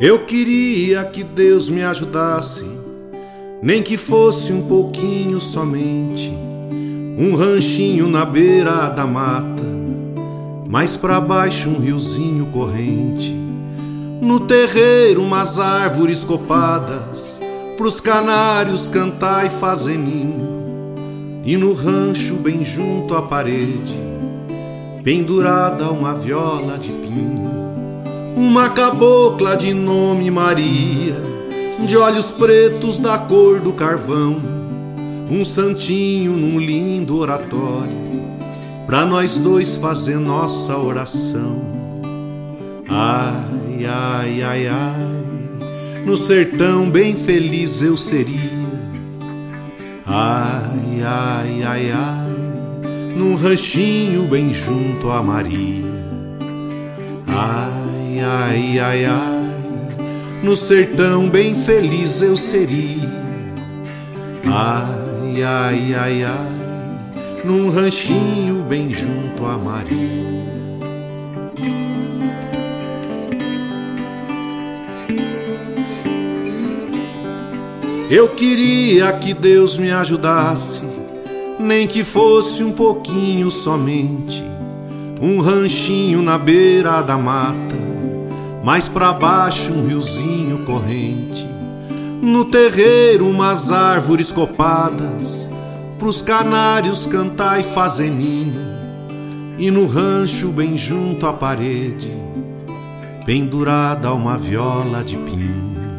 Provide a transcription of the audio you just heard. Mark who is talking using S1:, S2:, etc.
S1: Eu queria que Deus me ajudasse, nem que fosse um pouquinho somente. Um ranchinho na beira da mata, mais para baixo um riozinho corrente. No terreiro umas árvores copadas, pros canários cantar e fazer ninho. E no rancho bem junto à parede, pendurada uma viola de pinho. Uma cabocla de nome Maria, de olhos pretos da cor do carvão, um santinho num lindo oratório, pra nós dois fazer nossa oração. Ai, ai, ai, ai, no sertão bem feliz eu seria. Ai, ai, ai, ai, num ranchinho bem junto a Maria. Ai, ai, ai, ai, no sertão bem feliz eu seria. Ai, ai, ai, ai, num ranchinho bem junto a Maria. Eu queria que Deus me ajudasse, nem que fosse um pouquinho somente, um ranchinho na beira da mata mais para baixo um riozinho corrente. No terreiro umas árvores copadas, pros canários cantar e fazer ninho. E no rancho bem junto à parede, pendurada uma viola de pinho.